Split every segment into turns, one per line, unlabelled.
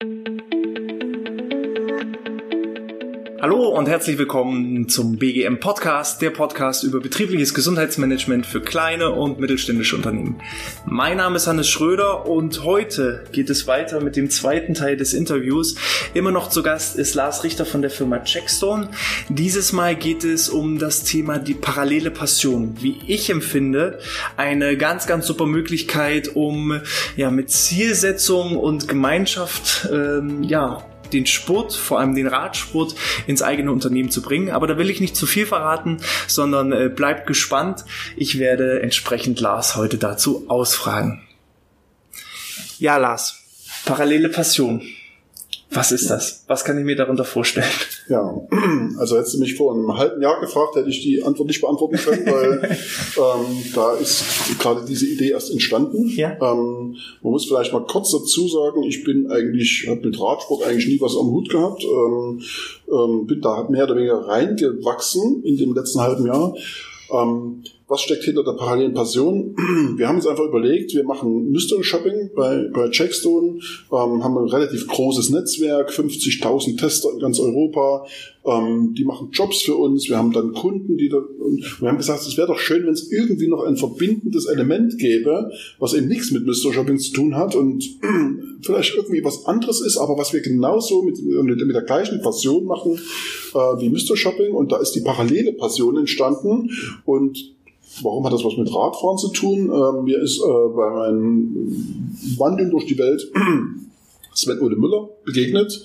thank you Hallo und herzlich willkommen zum BGM Podcast, der Podcast über betriebliches Gesundheitsmanagement für kleine und mittelständische Unternehmen. Mein Name ist Hannes Schröder und heute geht es weiter mit dem zweiten Teil des Interviews. Immer noch zu Gast ist Lars Richter von der Firma Checkstone. Dieses Mal geht es um das Thema die parallele Passion. Wie ich empfinde, eine ganz, ganz super Möglichkeit, um ja mit Zielsetzung und Gemeinschaft ähm, ja den Sport, vor allem den Radsport, ins eigene Unternehmen zu bringen. Aber da will ich nicht zu viel verraten, sondern äh, bleibt gespannt. Ich werde entsprechend Lars heute dazu ausfragen. Ja, Lars, parallele Passion. Was ist das? Was kann ich mir darunter vorstellen?
Ja, also hättest du mich vor einem halben Jahr gefragt, hätte ich die Antwort nicht beantworten können, weil ähm, da ist gerade diese Idee erst entstanden. Ja. Ähm, man muss vielleicht mal kurz dazu sagen, ich bin eigentlich, habe mit Radsport eigentlich nie was am Hut gehabt, ähm, ähm, bin da mehr oder weniger reingewachsen in dem letzten halben Jahr. Ähm, was steckt hinter der parallelen Passion? Wir haben uns einfach überlegt, wir machen Mystery Shopping bei, bei Checkstone, ähm, haben ein relativ großes Netzwerk, 50.000 Tester in ganz Europa, ähm, die machen Jobs für uns, wir haben dann Kunden, die da, und wir haben gesagt, es wäre doch schön, wenn es irgendwie noch ein verbindendes Element gäbe, was eben nichts mit Mystery Shopping zu tun hat und vielleicht irgendwie was anderes ist, aber was wir genauso mit, mit, mit der gleichen Passion machen äh, wie Mystery Shopping. Und da ist die parallele Passion entstanden. Und Warum hat das was mit Radfahren zu tun? Ähm, mir ist äh, bei meinem Wandeln durch die Welt Sven Ole Müller begegnet.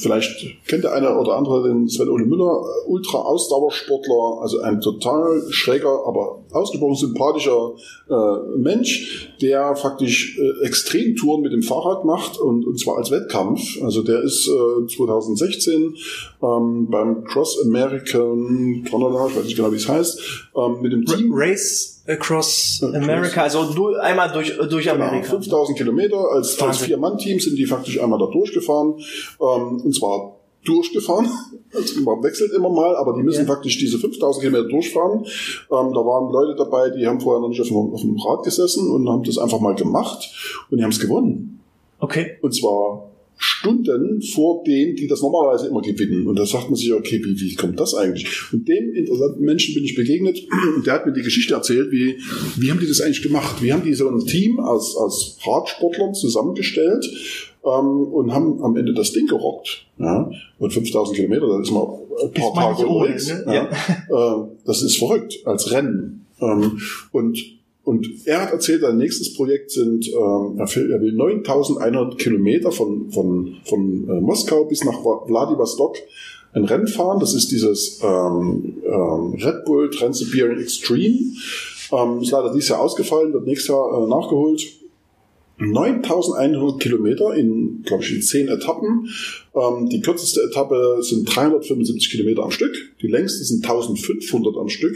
Vielleicht kennt der eine oder andere den Sven Ole Müller, Ultra-Ausdauersportler, also ein total schräger, aber ausgesprochen sympathischer äh, Mensch, der faktisch äh, Extremtouren mit dem Fahrrad macht und, und zwar als Wettkampf. Also der ist äh, 2016 ähm, beim Cross American, ich weiß nicht genau wie es heißt, ähm, mit dem Team.
Race Across America, also du, einmal durch, durch genau, Amerika.
Genau, 5000 Kilometer, als, als Vier-Mann-Team sind die faktisch einmal da durchgefahren, ähm, und zwar durchgefahren. Also man wechselt immer mal, aber die müssen ja. faktisch diese 5000 Kilometer durchfahren. Ähm, da waren Leute dabei, die haben vorher noch nicht auf dem, auf dem Rad gesessen und haben das einfach mal gemacht und die haben es gewonnen.
Okay.
Und zwar Stunden vor denen, die das normalerweise immer gewinnen. Und da sagt man sich, okay, wie, wie kommt das eigentlich? Und dem interessanten Menschen bin ich begegnet und der hat mir die Geschichte erzählt, wie, wie haben die das eigentlich gemacht? Wie haben die so ein Team aus, aus Radsportlern zusammengestellt ähm, und haben am Ende das Ding gerockt. Ja? Und 5000 Kilometer, das ist mal ein paar Tage unterwegs. Ne? Ja. Ja. Äh, das ist verrückt als Rennen. Ähm, und und er hat erzählt, sein nächstes Projekt sind, will, er will 9100 Kilometer von, von, von äh, Moskau bis nach Vladivostok ein Rennen fahren. Das ist dieses ähm, ähm, Red Bull Trans-Siberian Extreme. Ähm, ist leider dieses Jahr ausgefallen, wird nächstes Jahr äh, nachgeholt. 9100 Kilometer in, glaube ich, in 10 Etappen. Ähm, die kürzeste Etappe sind 375 Kilometer am Stück. Die längste sind 1500 am Stück.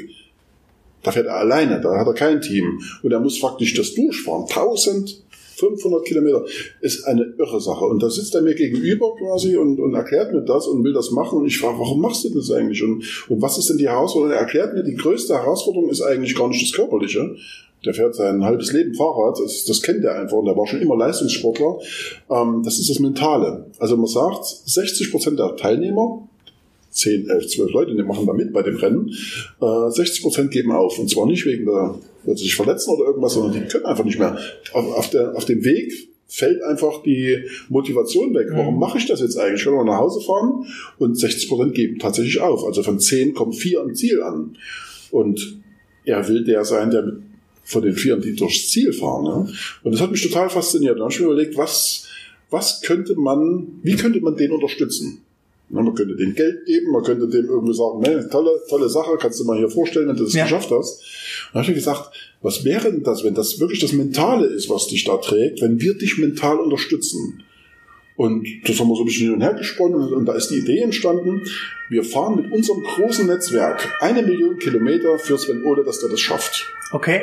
Da fährt er alleine, da hat er kein Team. Und er muss faktisch das durchfahren. 1500 Kilometer ist eine irre Sache. Und da sitzt er mir gegenüber quasi und, und erklärt mir das und will das machen. Und ich frage, warum machst du das eigentlich? Und, und was ist denn die Herausforderung? Er erklärt mir, die größte Herausforderung ist eigentlich gar nicht das Körperliche. Der fährt sein halbes Leben Fahrrad, das, das kennt er einfach und der war schon immer Leistungssportler. Ähm, das ist das Mentale. Also man sagt, 60 Prozent der Teilnehmer 10, 11, 12 Leute, die machen da mit bei dem Rennen. Äh, 60 Prozent geben auf. Und zwar nicht wegen der, weil sie sich verletzen oder irgendwas, sondern die können einfach nicht mehr. Auf, auf, der, auf dem Weg fällt einfach die Motivation weg. Warum mhm. mache ich das jetzt eigentlich? Ich kann mal nach Hause fahren und 60 Prozent geben tatsächlich auf. Also von 10 kommen 4 am Ziel an. Und er will der sein, der mit, von den Vieren, die durchs Ziel fahren. Ne? Und das hat mich total fasziniert. Da habe ich mir überlegt, was, was könnte man, wie könnte man den unterstützen? Man könnte dem Geld geben, man könnte dem irgendwie sagen, ne, tolle, tolle Sache, kannst du mal hier vorstellen, wenn du das ja. geschafft hast. Dann habe ich gesagt, was wäre denn das, wenn das wirklich das Mentale ist, was dich da trägt, wenn wir dich mental unterstützen? Und das haben wir so ein bisschen hin und her gesponnen und da ist die Idee entstanden, wir fahren mit unserem großen Netzwerk eine Million Kilometer für Sven Ole, dass der das schafft.
Okay.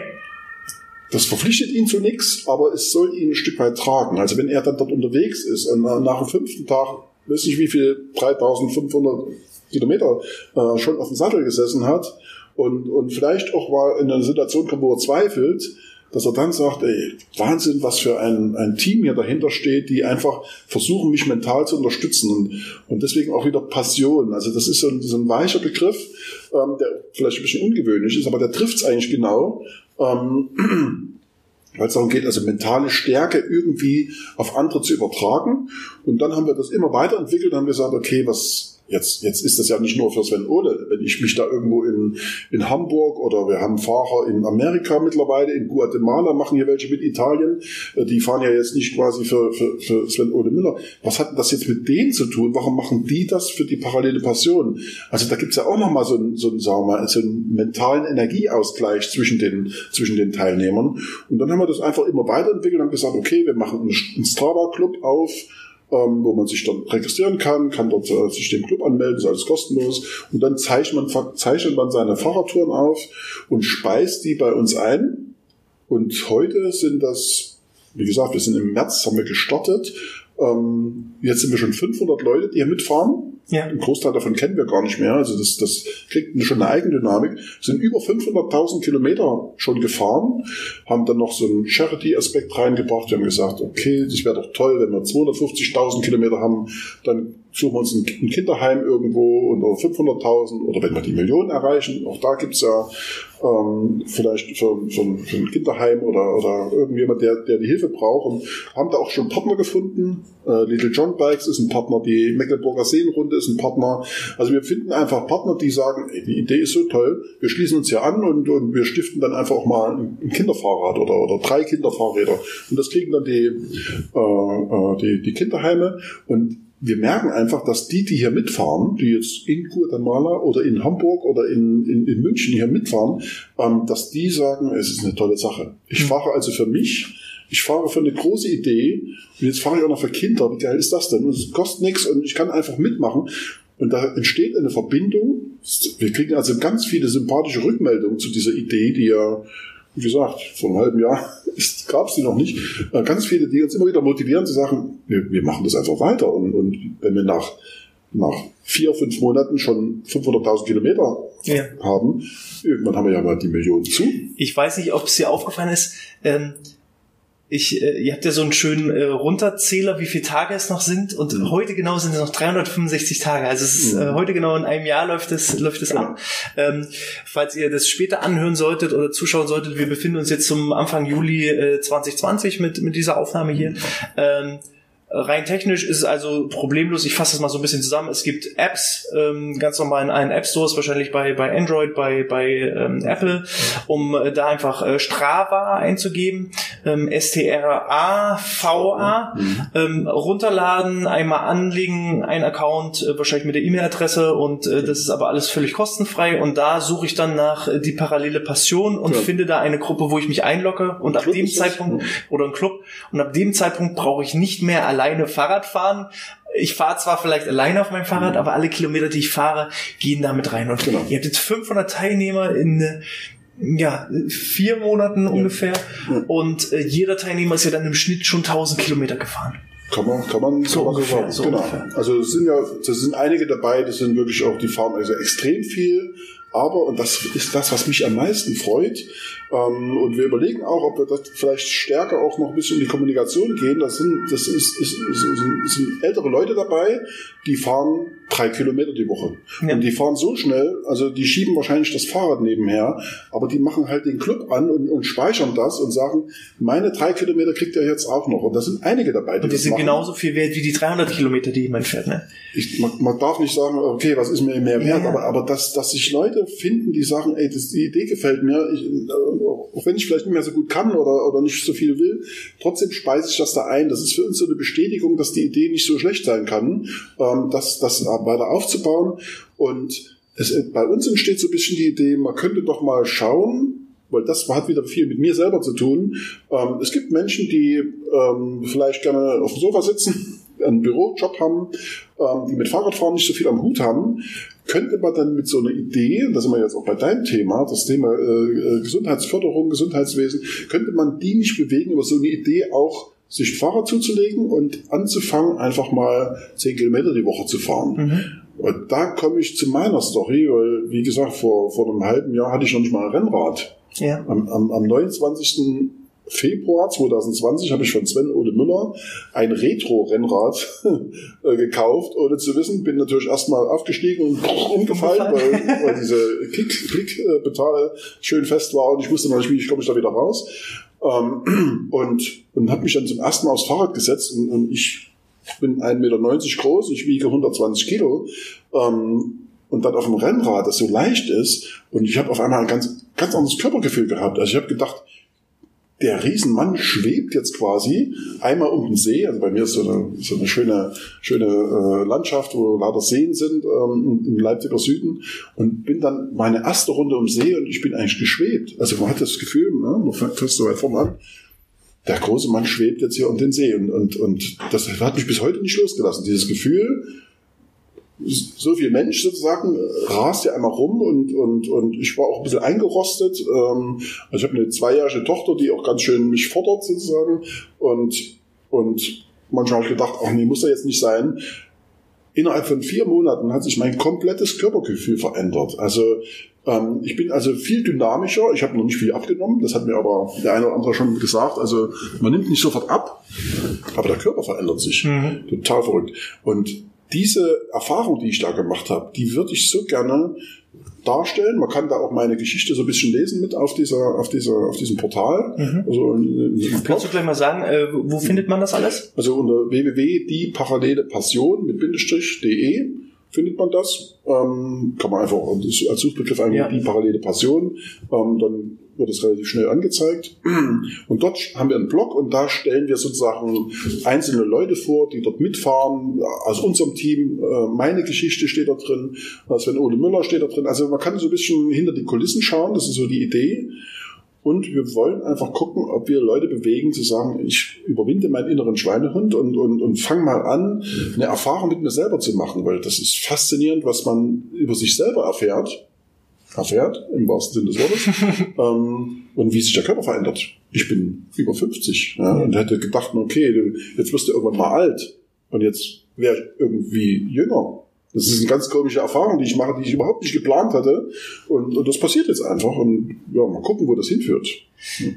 Das verpflichtet ihn zu nichts, aber es soll ihn ein Stück weit tragen. Also wenn er dann dort unterwegs ist und nach dem fünften Tag weiß nicht wie viel, 3500 Kilometer äh, schon auf dem Sattel gesessen hat und, und vielleicht auch mal in eine Situation kommt, wo er zweifelt, dass er dann sagt, ey, Wahnsinn, was für ein, ein Team hier dahinter steht, die einfach versuchen, mich mental zu unterstützen und, und deswegen auch wieder Passion. Also das ist so ein, so ein weicher Begriff, ähm, der vielleicht ein bisschen ungewöhnlich ist, aber der trifft es eigentlich genau. Ähm, weil es darum geht, also mentale Stärke irgendwie auf andere zu übertragen. Und dann haben wir das immer weiterentwickelt und haben gesagt, okay, was, Jetzt, jetzt ist das ja nicht nur für Sven Ole. Wenn ich mich da irgendwo in, in Hamburg oder wir haben Fahrer in Amerika mittlerweile, in Guatemala machen hier welche mit Italien, äh, die fahren ja jetzt nicht quasi für, für, für Sven Ole Müller. Was hat das jetzt mit denen zu tun? Warum machen die das für die parallele Passion? Also da gibt's ja auch nochmal so einen, so, einen, sagen wir mal, so einen mentalen Energieausgleich zwischen den, zwischen den Teilnehmern. Und dann haben wir das einfach immer weiterentwickelt und haben gesagt, okay, wir machen einen Strava-Club auf, ähm, wo man sich dann registrieren kann, kann dort äh, sich dem Club anmelden, ist alles kostenlos. Und dann zeichnet man, zeichnet man seine Fahrradtouren auf und speist die bei uns ein. Und heute sind das, wie gesagt, wir sind im März, haben wir gestartet. Ähm, jetzt sind wir schon 500 Leute, die hier mitfahren. Ja. Ein Großteil davon kennen wir gar nicht mehr. Also das, das kriegt schon eine Eigendynamik. Sind über 500.000 Kilometer schon gefahren, haben dann noch so einen Charity-Aspekt reingebracht. Wir haben gesagt, okay, das wäre doch toll, wenn wir 250.000 Kilometer haben, dann suchen wir uns ein, Kinderheim irgendwo unter 500.000 oder wenn wir die Millionen erreichen, auch da gibt's ja ähm, vielleicht für, für, für, ein Kinderheim oder, oder irgendjemand, der, der die Hilfe braucht und haben da auch schon Partner gefunden. Äh, Little John Bikes ist ein Partner, die Mecklenburger Seenrunde ist ein Partner. Also wir finden einfach Partner, die sagen, ey, die Idee ist so toll, wir schließen uns hier an und, und wir stiften dann einfach auch mal ein Kinderfahrrad oder, oder drei Kinderfahrräder. Und das kriegen dann die, äh, äh die, die Kinderheime und wir merken einfach, dass die, die hier mitfahren, die jetzt in Guatemala oder in Hamburg oder in, in, in München hier mitfahren, ähm, dass die sagen, es ist eine tolle Sache. Ich mhm. fahre also für mich, ich fahre für eine große Idee und jetzt fahre ich auch noch für Kinder. Wie geil ist das denn? Und es kostet nichts und ich kann einfach mitmachen. Und da entsteht eine Verbindung. Wir kriegen also ganz viele sympathische Rückmeldungen zu dieser Idee, die ja wie gesagt, vor einem halben Jahr gab es die noch nicht. Äh, ganz viele, die uns immer wieder motivieren, zu sagen, wir, wir machen das einfach weiter. Und, und wenn wir nach, nach vier, fünf Monaten schon 500.000 Kilometer ja. haben, irgendwann haben wir ja mal die Millionen zu.
Ich weiß nicht, ob es dir aufgefallen ist, ähm, ich, äh, ihr habt ja so einen schönen äh, Runterzähler, wie viele Tage es noch sind. Und mhm. heute genau sind es noch 365 Tage. Also es ist, mhm. äh, heute genau in einem Jahr läuft es, läuft es ab. Ähm, falls ihr das später anhören solltet oder zuschauen solltet, wir befinden uns jetzt zum Anfang Juli äh, 2020 mit, mit dieser Aufnahme hier. Ähm, Rein technisch ist es also problemlos. Ich fasse das mal so ein bisschen zusammen. Es gibt Apps, ähm, ganz normal in allen App Stores, wahrscheinlich bei, bei Android, bei, bei ähm, Apple, um äh, da einfach äh, Strava einzugeben. Ähm, S-T-R-A-V-A. Mhm. Ähm, runterladen, einmal anlegen, ein Account, äh, wahrscheinlich mit der E-Mail-Adresse und äh, das ist aber alles völlig kostenfrei. Und da suche ich dann nach äh, die parallele Passion und ja. finde da eine Gruppe, wo ich mich einlogge und ab dem Zeitpunkt, oder ein Club, und ab dem Zeitpunkt brauche ich nicht mehr alleine Fahrrad fahren. Ich fahre zwar vielleicht alleine auf meinem Fahrrad, mhm. aber alle Kilometer, die ich fahre, gehen damit rein. Und genau. ihr habt jetzt 500 Teilnehmer in ja, vier Monaten ja. ungefähr. Ja. Und äh, jeder Teilnehmer ist ja dann im Schnitt schon 1000 Kilometer gefahren.
Kann man, kann man so, kann ungefähr, sagen. So genau. Ungefähr. Also es sind ja, es sind einige dabei, das sind wirklich auch, die fahren also extrem viel. Aber, und das ist das, was mich am meisten freut, ähm, und wir überlegen auch, ob wir das vielleicht stärker auch noch ein bisschen in die Kommunikation gehen. Das sind, das ist, ist, ist, sind, ältere Leute dabei, die fahren drei Kilometer die Woche. Ja. Und die fahren so schnell, also die schieben wahrscheinlich das Fahrrad nebenher, aber die machen halt den Club an und, und speichern das und sagen, meine drei Kilometer kriegt ihr jetzt auch noch. Und da sind einige dabei.
Die und die sind machen. genauso viel wert wie die 300 Kilometer, die jemand fährt, ne?
Ich, man, man darf nicht sagen, okay, was ist mir mehr wert, ja. aber, aber dass, dass sich Leute finden, die sagen, ey, das, die Idee gefällt mir, ich, auch wenn ich vielleicht nicht mehr so gut kann oder, oder nicht so viel will, trotzdem speise ich das da ein. Das ist für uns so eine Bestätigung, dass die Idee nicht so schlecht sein kann, ähm, das, das weiter aufzubauen. Und es, bei uns entsteht so ein bisschen die Idee, man könnte doch mal schauen, weil das hat wieder viel mit mir selber zu tun. Ähm, es gibt Menschen, die ähm, vielleicht gerne auf dem Sofa sitzen, einen Bürojob haben, ähm, die mit Fahrradfahren nicht so viel am Hut haben, könnte man dann mit so einer Idee, und da sind wir jetzt auch bei deinem Thema, das Thema äh, äh, Gesundheitsförderung, Gesundheitswesen, könnte man die nicht bewegen, über so eine Idee auch sich Fahrrad zuzulegen und anzufangen, einfach mal zehn Kilometer die Woche zu fahren. Mhm. Und da komme ich zu meiner Story, weil, wie gesagt, vor, vor einem halben Jahr hatte ich noch nicht mal ein Rennrad. Ja. Am, am, am 29. Februar 2020 habe ich von Sven Ole Müller ein Retro-Rennrad äh, gekauft, ohne zu wissen. Bin natürlich erstmal aufgestiegen und umgefallen, weil, weil diese Klickpedale schön fest war und ich wusste noch nicht, wie ich komme ich da wieder raus. Ähm, und und habe mich dann zum ersten Mal aufs Fahrrad gesetzt und, und ich bin 1,90 Meter groß, ich wiege 120 Kilo. Ähm, und dann auf dem Rennrad, das so leicht ist, und ich habe auf einmal ein ganz, ganz anderes Körpergefühl gehabt. Also ich habe gedacht, der Riesenmann schwebt jetzt quasi einmal um den See. Also bei mir ist so eine, so eine schöne, schöne äh, Landschaft, wo lauter Seen sind ähm, im Leipziger Süden. Und bin dann meine erste Runde um See und ich bin eigentlich geschwebt. Also man hat das Gefühl, ne, man fährt so weit vorne an. Der große Mann schwebt jetzt hier um den See. Und, und, und das hat mich bis heute nicht losgelassen. Dieses Gefühl, so viel Mensch sozusagen rast ja einmal rum und, und, und ich war auch ein bisschen eingerostet. Ähm, also ich habe eine zweijährige Tochter, die auch ganz schön mich fordert sozusagen und, und manchmal habe ich gedacht, ach nee, muss da jetzt nicht sein. Innerhalb von vier Monaten hat sich mein komplettes Körpergefühl verändert. Also ähm, ich bin also viel dynamischer. Ich habe noch nicht viel abgenommen. Das hat mir aber der eine oder andere schon gesagt. Also man nimmt nicht sofort ab, aber der Körper verändert sich. Mhm. Total verrückt. Und diese Erfahrung, die ich da gemacht habe, die würde ich so gerne darstellen. Man kann da auch meine Geschichte so ein bisschen lesen mit auf dieser, auf dieser, auf diesem Portal.
Mhm. Also Kannst du gleich mal sagen, äh, wo findet man das alles?
Also unter www.dieparallelepassion mit Bindestrich.de findet man das. Ähm, kann man einfach als Suchbegriff eingeben, ja. die parallele Passion. Ähm, dann wird es relativ schnell angezeigt. Und dort haben wir einen Blog und da stellen wir sozusagen einzelne Leute vor, die dort mitfahren, aus unserem Team. Äh, meine Geschichte steht da drin, Sven Ole Müller steht da drin. Also man kann so ein bisschen hinter die Kulissen schauen, das ist so die Idee. Und wir wollen einfach gucken, ob wir Leute bewegen, zu sagen, ich überwinde meinen inneren Schweinehund und, und, und fange mal an, eine Erfahrung mit mir selber zu machen, weil das ist faszinierend, was man über sich selber erfährt erfährt, im wahrsten Sinne des Wortes, ähm, und wie sich der Körper verändert. Ich bin über 50 ja, und hätte gedacht, okay, jetzt wirst du irgendwann mal alt und jetzt wäre ich irgendwie jünger. Das ist eine ganz komische Erfahrung, die ich mache, die ich überhaupt nicht geplant hatte. Und, und das passiert jetzt einfach. Und ja, mal gucken, wo das hinführt.
Ja.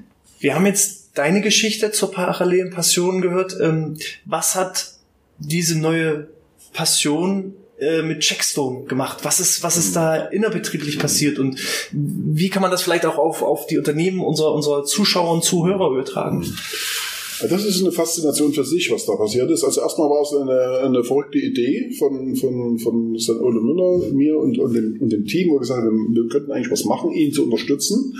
Wir haben jetzt deine Geschichte zur parallelen Passion gehört. Ähm, was hat diese neue Passion äh, mit Checkstone gemacht? Was ist, was ist da innerbetrieblich passiert und wie kann man das vielleicht auch auf, auf die Unternehmen unserer, unserer Zuschauer und Zuhörer übertragen?
Das ist eine Faszination für sich, was da passiert ist. Also erstmal war es eine, eine verrückte Idee von, von, von St. Ole Müller, mir und, und, dem, und dem Team, wo wir gesagt haben, wir könnten eigentlich was machen, ihn zu unterstützen.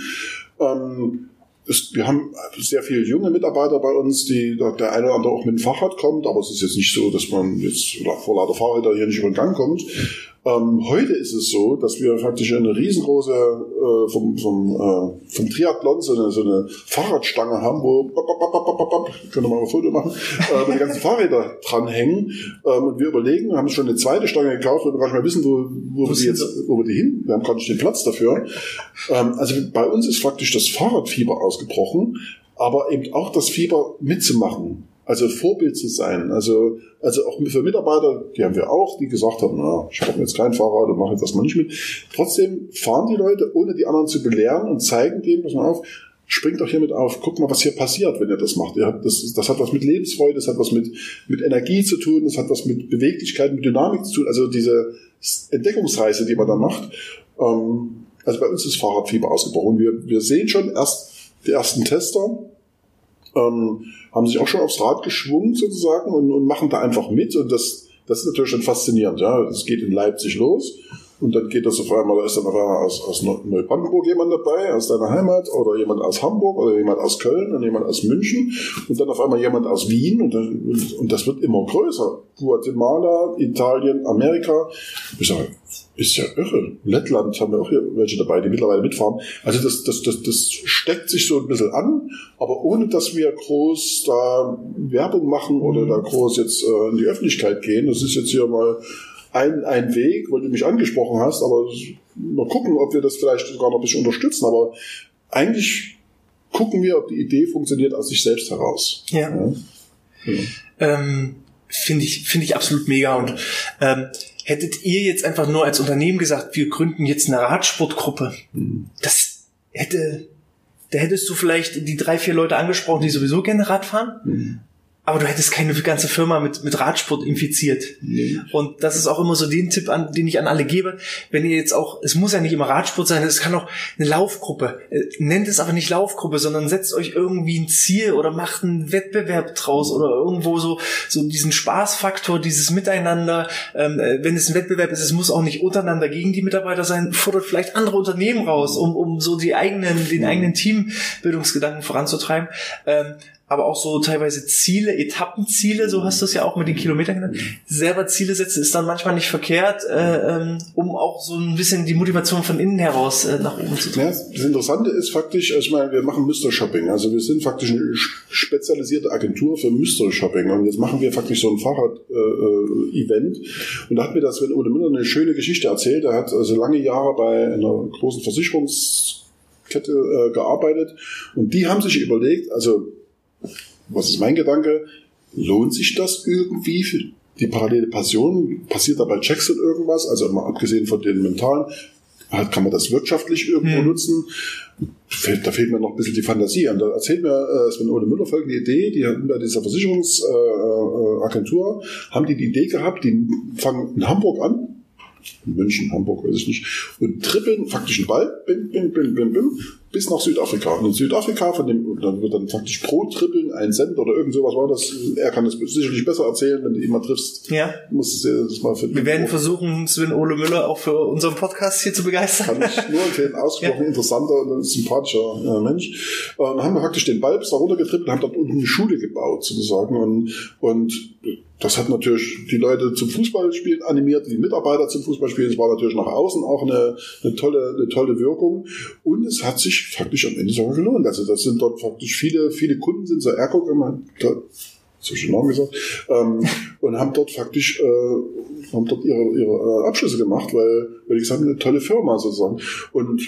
Ähm, ist, wir haben sehr viele junge Mitarbeiter bei uns, die der eine oder andere auch mit dem Fahrrad kommt, aber es ist jetzt nicht so, dass man jetzt vor lauter Fahrräder hier nicht über den Gang kommt. Ähm, heute ist es so, dass wir faktisch eine riesengroße äh, vom, vom, äh, vom Triathlon so eine, so eine Fahrradstange haben, wo bop, bop, bop, bop, bop, können wir mal ein Foto machen, äh, wo die ganzen Fahrräder dranhängen. Ähm, und wir überlegen, haben schon eine zweite Stange gekauft, weil wir gar nicht mehr wissen, wo, wo, wir die jetzt, wo wir die hin. Wir haben gar nicht den Platz dafür. Ähm, also bei uns ist faktisch das Fahrradfieber ausgebrochen, aber eben auch das Fieber mitzumachen. Also Vorbild zu sein. Also, also auch für Mitarbeiter, die haben wir auch, die gesagt haben, na, ich habe jetzt kein Fahrrad und mache jetzt das mal nicht mit. Trotzdem fahren die Leute, ohne die anderen zu belehren und zeigen denen, pass mal auf, springt doch hier mit auf, guck mal, was hier passiert, wenn ihr das macht. Ihr habt, das, das hat was mit Lebensfreude, das hat was mit, mit Energie zu tun, das hat was mit Beweglichkeit, mit Dynamik zu tun. Also diese Entdeckungsreise, die man da macht. Ähm, also bei uns ist Fahrradfieber ausgebrochen. Wir, wir sehen schon erst die ersten Tester, ähm, haben sich auch schon aufs Rad geschwungen sozusagen und, und machen da einfach mit. Und das, das ist natürlich schon faszinierend. Ja, es geht in Leipzig los. Und dann geht das auf einmal, da ist dann auf einmal aus, aus Neubrandenburg jemand dabei, aus deiner Heimat, oder jemand aus Hamburg, oder jemand aus Köln, und jemand aus München, und dann auf einmal jemand aus Wien, und, dann, und das wird immer größer. Guatemala, Italien, Amerika. Ich sage, ist ja irre. Lettland haben wir auch hier welche dabei, die mittlerweile mitfahren. Also das, das, das, das steckt sich so ein bisschen an, aber ohne dass wir groß da Werbung machen oder da groß jetzt äh, in die Öffentlichkeit gehen. Das ist jetzt hier mal ein, ein Weg, weil du mich angesprochen hast, aber mal gucken, ob wir das vielleicht sogar noch ein bisschen unterstützen. Aber eigentlich gucken wir, ob die Idee funktioniert aus sich selbst heraus.
Ja. ja. ja. Ähm, Finde ich, finde ich absolut mega und ähm, Hättet ihr jetzt einfach nur als Unternehmen gesagt, wir gründen jetzt eine Radsportgruppe, mhm. das hätte da hättest du vielleicht die drei, vier Leute angesprochen, die sowieso gerne Rad fahren. Mhm aber du hättest keine ganze Firma mit, mit Radsport infiziert. Nee. Und das ist auch immer so den Tipp, an, den ich an alle gebe. Wenn ihr jetzt auch, es muss ja nicht immer Radsport sein, es kann auch eine Laufgruppe. Äh, nennt es aber nicht Laufgruppe, sondern setzt euch irgendwie ein Ziel oder macht einen Wettbewerb draus oder irgendwo so, so diesen Spaßfaktor, dieses Miteinander. Ähm, äh, wenn es ein Wettbewerb ist, es muss auch nicht untereinander gegen die Mitarbeiter sein, fordert vielleicht andere Unternehmen raus, um, um so die eigenen, den eigenen Teambildungsgedanken voranzutreiben. Ähm, aber auch so teilweise Ziele, Etappenziele, so hast du es ja auch mit den Kilometern genannt. Selber Ziele setzen ist dann manchmal nicht verkehrt, äh, ähm, um auch so ein bisschen die Motivation von innen heraus äh, nach oben zu tun.
Ja, das Interessante ist faktisch, also ich meine, wir machen Mystery Shopping. Also wir sind faktisch eine spezialisierte Agentur für Mystery Shopping. Und jetzt machen wir faktisch so ein Fahrrad-Event. Äh, und da hat mir das Sven Ode Müller eine schöne Geschichte erzählt. Er hat also lange Jahre bei einer großen Versicherungskette äh, gearbeitet. Und die haben sich überlegt, also was ist mein Gedanke? Lohnt sich das irgendwie für die parallele Passion? Passiert dabei Jackson irgendwas? Also mal abgesehen von den mentalen, halt kann man das wirtschaftlich irgendwo hm. nutzen? Da fehlt mir noch ein bisschen die Fantasie an. Da erzählt mir äh, Sven Ole Müller folgende Idee, die hatten bei dieser Versicherungsagentur, äh, haben die die Idee gehabt, die fangen in Hamburg an, München, Hamburg, weiß ich nicht, und trippeln faktisch einen Ball, bim, bim, bim, bim, bim, bis nach Südafrika. Und in Südafrika, von dem, dann wird dann faktisch pro Trippeln ein Cent oder irgend sowas war das. Er kann das sicherlich besser erzählen, wenn du ihn mal triffst.
Ja.
Muss
es das mal finden. Wir werden versuchen, Sven Ole Müller auch für unseren Podcast hier zu begeistern.
Kann ich nur empfehlen. Ausgesprochen ja. interessanter und sympathischer äh, Mensch. Und dann haben wir praktisch den Ball bis da runtergetrippelt und haben dort unten eine Schule gebaut, sozusagen. Und, und das hat natürlich die Leute zum Fußballspielen animiert, die Mitarbeiter zum Fußballspielen. Es war natürlich nach außen auch eine, eine tolle, eine tolle Wirkung. Und es hat sich faktisch am Ende sogar gelohnt. Also das sind dort faktisch viele, viele Kunden sind so Ergo immer, so schön Namen gesagt, ähm, und haben dort faktisch, äh, haben dort ihre, ihre äh, Abschlüsse gemacht, weil, weil ich gesagt eine tolle Firma sozusagen. Und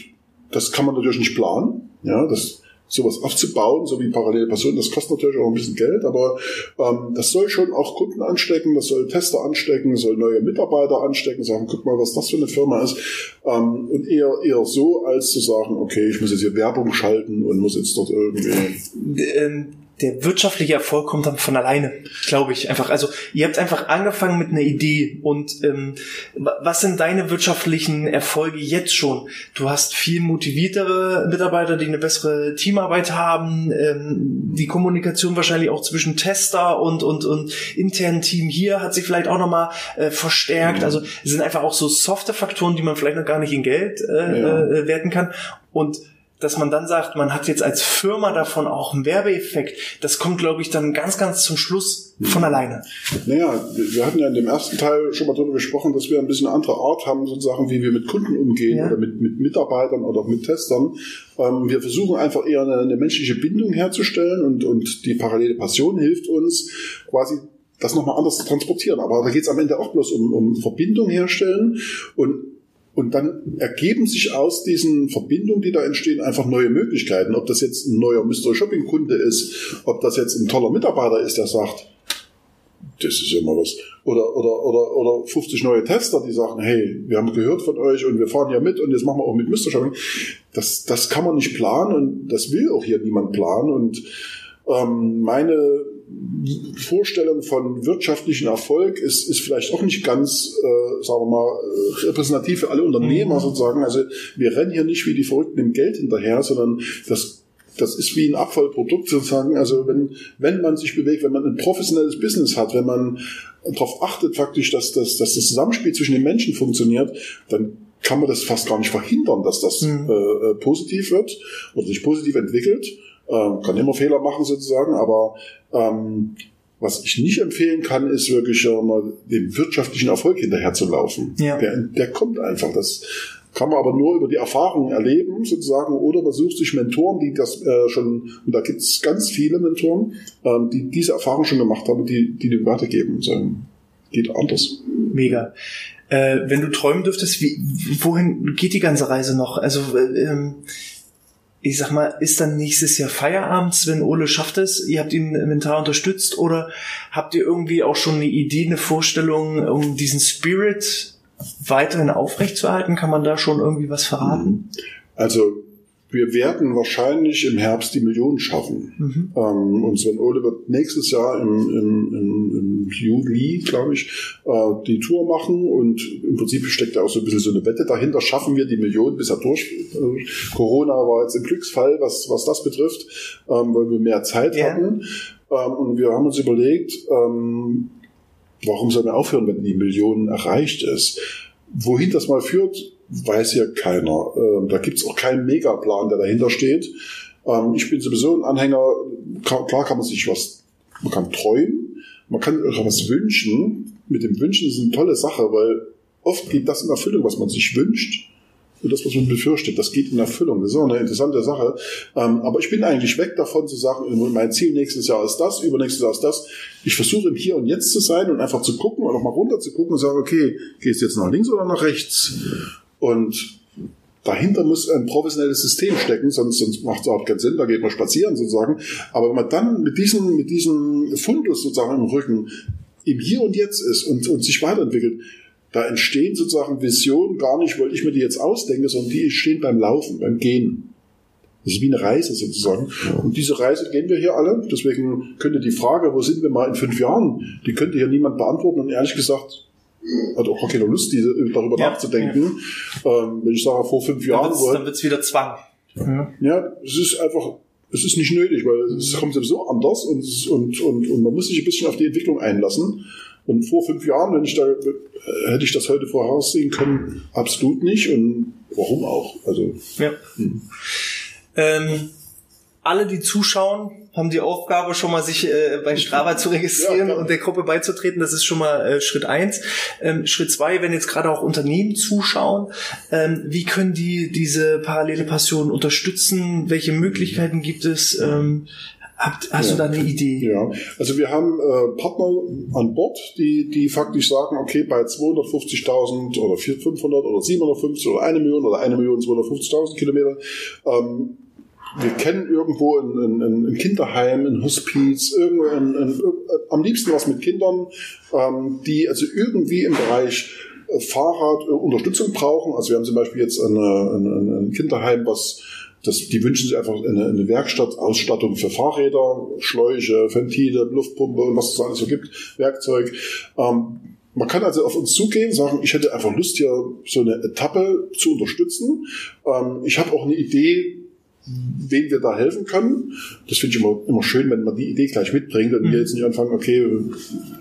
das kann man natürlich nicht planen. Ja, das, sowas aufzubauen, so wie parallele Personen, das kostet natürlich auch ein bisschen Geld, aber ähm, das soll schon auch Kunden anstecken, das soll Tester anstecken, soll neue Mitarbeiter anstecken, sagen, guck mal, was das für eine Firma ist. Ähm, und eher, eher so, als zu sagen, okay, ich muss jetzt hier Werbung schalten und muss jetzt dort irgendwie.
Ähm der wirtschaftliche Erfolg kommt dann von alleine, glaube ich einfach. Also ihr habt einfach angefangen mit einer Idee und ähm, was sind deine wirtschaftlichen Erfolge jetzt schon? Du hast viel motiviertere Mitarbeiter, die eine bessere Teamarbeit haben, ähm, die Kommunikation wahrscheinlich auch zwischen Tester und und und internen Team hier hat sich vielleicht auch nochmal äh, verstärkt. Also es sind einfach auch so softe Faktoren, die man vielleicht noch gar nicht in Geld äh, ja. äh, werten kann und dass man dann sagt, man hat jetzt als Firma davon auch einen Werbeeffekt, das kommt, glaube ich, dann ganz, ganz zum Schluss von mhm. alleine.
Naja, wir hatten ja in dem ersten Teil schon mal darüber gesprochen, dass wir ein bisschen eine andere Art haben, sozusagen, wie wir mit Kunden umgehen ja. oder mit, mit Mitarbeitern oder mit Testern. Ähm, wir versuchen einfach eher eine, eine menschliche Bindung herzustellen und, und die parallele Passion hilft uns quasi das nochmal anders zu transportieren. Aber da geht es am Ende auch bloß um, um Verbindung herstellen und und dann ergeben sich aus diesen Verbindungen, die da entstehen, einfach neue Möglichkeiten. Ob das jetzt ein neuer Mystery Shopping Kunde ist, ob das jetzt ein toller Mitarbeiter ist, der sagt, das ist immer was. Oder, oder, oder, oder 50 neue Tester, die sagen, hey, wir haben gehört von euch und wir fahren ja mit und jetzt machen wir auch mit Mystery Shopping. Das, das kann man nicht planen und das will auch hier niemand planen. Und ähm, meine Vorstellung von wirtschaftlichen Erfolg ist, ist vielleicht auch nicht ganz, äh, sagen wir mal, repräsentativ für alle Unternehmer mhm. sozusagen. Also wir rennen hier nicht wie die Verrückten im Geld hinterher, sondern das das ist wie ein Abfallprodukt sozusagen. Also wenn, wenn man sich bewegt, wenn man ein professionelles Business hat, wenn man darauf achtet faktisch, dass das, dass das Zusammenspiel zwischen den Menschen funktioniert, dann kann man das fast gar nicht verhindern, dass das mhm. äh, positiv wird oder sich positiv entwickelt. Ähm, kann immer Fehler machen sozusagen, aber ähm, was ich nicht empfehlen kann, ist wirklich mal dem wirtschaftlichen Erfolg hinterherzulaufen. Ja. Der, der kommt einfach. Das kann man aber nur über die Erfahrung erleben, sozusagen, oder man sucht sich Mentoren, die das äh, schon, und da gibt es ganz viele Mentoren, ähm, die diese Erfahrung schon gemacht haben, die, die dem weitergeben und sagen, geht anders.
Mega. Äh, wenn du träumen dürftest, wie, wohin geht die ganze Reise noch? Also äh, ähm, ich sag mal, ist dann nächstes Jahr Feierabend, wenn Ole schafft es, ihr habt ihn mental unterstützt oder habt ihr irgendwie auch schon eine Idee, eine Vorstellung, um diesen Spirit weiterhin aufrechtzuerhalten? Kann man da schon irgendwie was verraten?
Also wir werden wahrscheinlich im Herbst die Millionen schaffen. Mhm. Ähm, und Sven Ole wird nächstes Jahr im, im, im, im Juli, glaube ich, äh, die Tour machen und im Prinzip steckt ja auch so ein bisschen so eine Wette dahinter. Schaffen wir die Millionen bisher durch? Äh, Corona war jetzt ein Glücksfall, was, was das betrifft, ähm, weil wir mehr Zeit yeah. hatten. Ähm, und wir haben uns überlegt, ähm, warum sollen wir aufhören, wenn die Millionen erreicht ist? Wohin das mal führt, weiß ja keiner. Ähm, da gibt's auch keinen Megaplan, der dahinter steht. Ähm, ich bin sowieso ein Anhänger, klar kann man sich was, man kann träumen, man kann auch was wünschen. Mit dem Wünschen ist eine tolle Sache, weil oft geht das in Erfüllung, was man sich wünscht. Und das, was man befürchtet, das geht in Erfüllung. Das ist auch eine interessante Sache. Ähm, aber ich bin eigentlich weg davon zu sagen, mein Ziel nächstes Jahr ist das, übernächstes Jahr ist das. Ich versuche im Hier und Jetzt zu sein und einfach zu gucken und auch mal runter zu gucken und sagen, okay, gehst du jetzt nach links oder nach rechts? Und dahinter muss ein professionelles System stecken, sonst, sonst macht es auch keinen Sinn, da geht man spazieren sozusagen. Aber wenn man dann mit diesem, mit diesem Fundus sozusagen im Rücken im Hier und Jetzt ist und, und sich weiterentwickelt, da entstehen sozusagen Visionen gar nicht, weil ich mir die jetzt ausdenke, sondern die entstehen beim Laufen, beim Gehen. Das ist wie eine Reise sozusagen. Und diese Reise gehen wir hier alle. Deswegen könnte die Frage, wo sind wir mal in fünf Jahren, die könnte hier niemand beantworten. Und ehrlich gesagt, hat auch keine Lust, diese, darüber ja, nachzudenken. Ja. Ähm, wenn ich sage, vor fünf Jahren.
Dann wird es wieder Zwang.
Ja. ja, es ist einfach, es ist nicht nötig, weil es kommt sowieso anders und, und, und, und man muss sich ein bisschen auf die Entwicklung einlassen. Und vor fünf Jahren, wenn ich da, hätte ich das heute voraussehen können, absolut nicht. Und warum auch? Also.
Ja. Hm. Ähm, alle, die zuschauen, haben die Aufgabe, schon mal sich äh, bei Strava zu registrieren ja, und der Gruppe beizutreten. Das ist schon mal äh, Schritt eins. Ähm, Schritt zwei, wenn jetzt gerade auch Unternehmen zuschauen, ähm, wie können die diese parallele Passion unterstützen? Welche Möglichkeiten gibt es? Ähm, Habt, hast ja. du da eine Idee?
Ja, also wir haben äh, Partner an Bord, die, die faktisch sagen, okay, bei 250.000 oder 500 oder 750 oder 1 Million oder 1 Million 250.000 Kilometer ähm, wir kennen irgendwo ein, ein, Kinderheim, ein Hospiz, irgendwo ein, ein, am liebsten was mit Kindern, ähm, die also irgendwie im Bereich äh, Fahrrad äh, Unterstützung brauchen. Also wir haben zum Beispiel jetzt eine, ein, ein Kinderheim, was das, die wünschen sich einfach eine, eine Werkstattausstattung für Fahrräder, Schläuche, Ventile, Luftpumpe und was es alles so gibt, Werkzeug. Ähm, man kann also auf uns zugehen, sagen, ich hätte einfach Lust, hier so eine Etappe zu unterstützen. Ähm, ich habe auch eine Idee, wen wir da helfen können. Das finde ich immer, immer schön, wenn man die Idee gleich mitbringt und mhm. wir jetzt nicht anfangen, okay,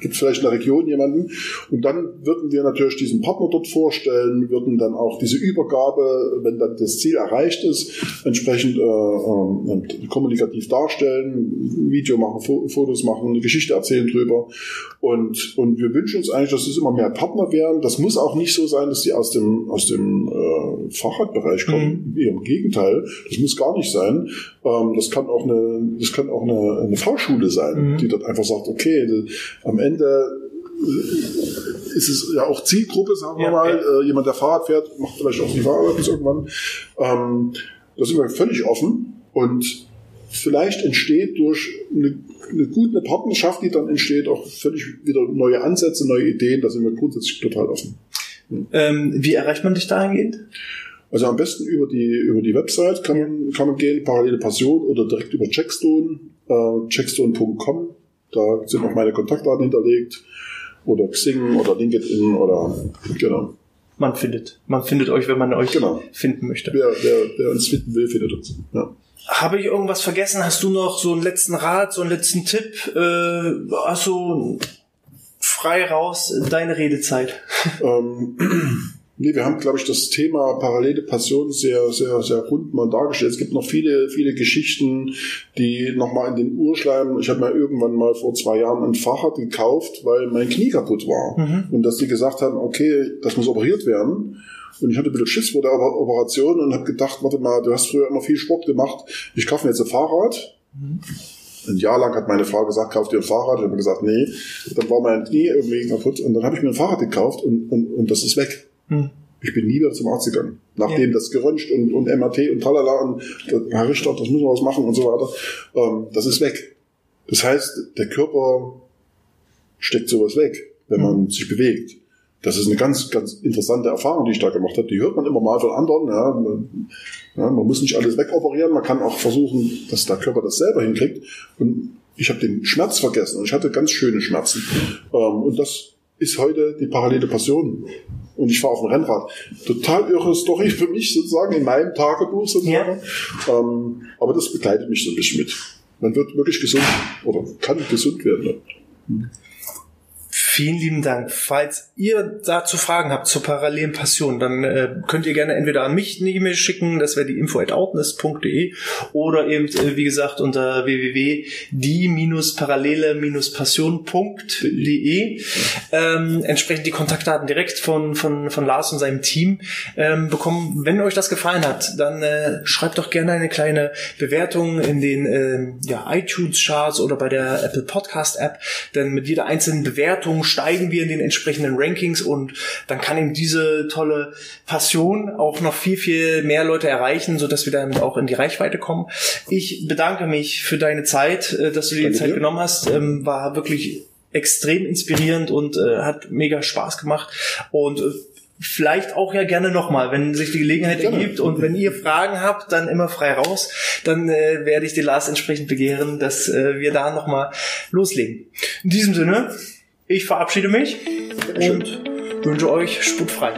gibt es vielleicht in der Region jemanden. Und dann würden wir natürlich diesen Partner dort vorstellen, würden dann auch diese Übergabe, wenn dann das Ziel erreicht ist, entsprechend äh, äh, kommunikativ darstellen, Video machen, Fotos machen, eine Geschichte erzählen drüber. Und, und wir wünschen uns eigentlich, dass es immer mehr Partner werden. Das muss auch nicht so sein, dass die aus dem, aus dem äh, Fahrradbereich kommen. Mhm. Im Gegenteil. Das muss gar nicht sein. Ähm, das kann auch eine, das kann auch eine, eine V-Schule sein, mhm. die dort einfach sagt, okay, am Ende äh, ist es ja auch Zielgruppe, sagen wir ja, mal. Ja. Äh, jemand, der Fahrrad fährt, macht vielleicht auch die Fahrrad bis irgendwann. Ähm, da sind wir völlig offen und vielleicht entsteht durch eine, eine gute Partnerschaft, die dann entsteht, auch völlig wieder neue Ansätze, neue Ideen. Da sind wir grundsätzlich total offen.
Ähm, wie erreicht man dich dahingehend?
Also am besten über die, über die Website kann man, kann man gehen, Parallele Passion oder direkt über Checkstone, äh, checkstone.com. Da sind noch meine Kontaktdaten hinterlegt. Oder Xing oder LinkedIn oder, genau.
Man findet, man findet euch, wenn man euch genau. finden möchte.
Wer, wer, wer uns finden will, findet uns. Ja.
Habe ich irgendwas vergessen? Hast du noch so einen letzten Rat, so einen letzten Tipp? Äh, hast du frei raus deine Redezeit?
Ähm, Nee, wir haben, glaube ich, das Thema parallele Passion sehr, sehr, sehr rund mal dargestellt. Es gibt noch viele, viele Geschichten, die nochmal in den Urschleim. Ich habe mir irgendwann mal vor zwei Jahren ein Fahrrad gekauft, weil mein Knie kaputt war. Mhm. Und dass die gesagt haben, okay, das muss operiert werden. Und ich hatte ein bisschen Schiss vor der Operation und habe gedacht, warte mal, du hast früher immer viel Sport gemacht. Ich kaufe mir jetzt ein Fahrrad. Mhm. Ein Jahr lang hat meine Frau gesagt, kauf dir ein Fahrrad. Ich habe gesagt, nee. Dann war mein Knie irgendwie kaputt. Und dann habe ich mir ein Fahrrad gekauft und, und, und das ist weg. Hm. Ich bin nie wieder zum Arzt gegangen. Nachdem ja. das geröntgt und, und MRT und talala und Herr Richter, das müssen wir was machen und so weiter. Ähm, das ist weg. Das heißt, der Körper steckt sowas weg, wenn man hm. sich bewegt. Das ist eine ganz, ganz interessante Erfahrung, die ich da gemacht habe. Die hört man immer mal von anderen. Ja. Man, ja, man muss nicht alles wegoperieren, man kann auch versuchen, dass der Körper das selber hinkriegt. Und ich habe den Schmerz vergessen und ich hatte ganz schöne Schmerzen. Ähm, und das ist heute die parallele Passion. Und ich fahre auf dem Rennrad. Total irre Story für mich sozusagen, in meinem Tagebuch sozusagen. Ja. Ähm, aber das begleitet mich so ein bisschen mit. Man wird wirklich gesund oder kann gesund werden.
Vielen lieben Dank. Falls ihr dazu Fragen habt zur parallelen Passion, dann äh, könnt ihr gerne entweder an mich eine E-Mail schicken, das wäre die info at outness.de oder eben, äh, wie gesagt, unter www.die-parallele-passion.de ähm, entsprechend die Kontaktdaten direkt von, von, von Lars und seinem Team ähm, bekommen. Wenn euch das gefallen hat, dann äh, schreibt doch gerne eine kleine Bewertung in den äh, ja, iTunes-Charts oder bei der Apple Podcast-App, denn mit jeder einzelnen Bewertung steigen wir in den entsprechenden Rankings und dann kann eben diese tolle Passion auch noch viel, viel mehr Leute erreichen, so dass wir dann auch in die Reichweite kommen. Ich bedanke mich für deine Zeit, äh, dass du dir die Zeit genommen hast. Ähm, war wirklich extrem inspirierend und äh, hat mega Spaß gemacht und äh, vielleicht auch ja gerne nochmal, wenn sich die Gelegenheit gerne. ergibt und wenn ihr Fragen habt, dann immer frei raus, dann äh, werde ich den Lars entsprechend begehren, dass äh, wir da nochmal loslegen. In diesem Sinne, ich verabschiede mich. Und wünsche euch sputfrei.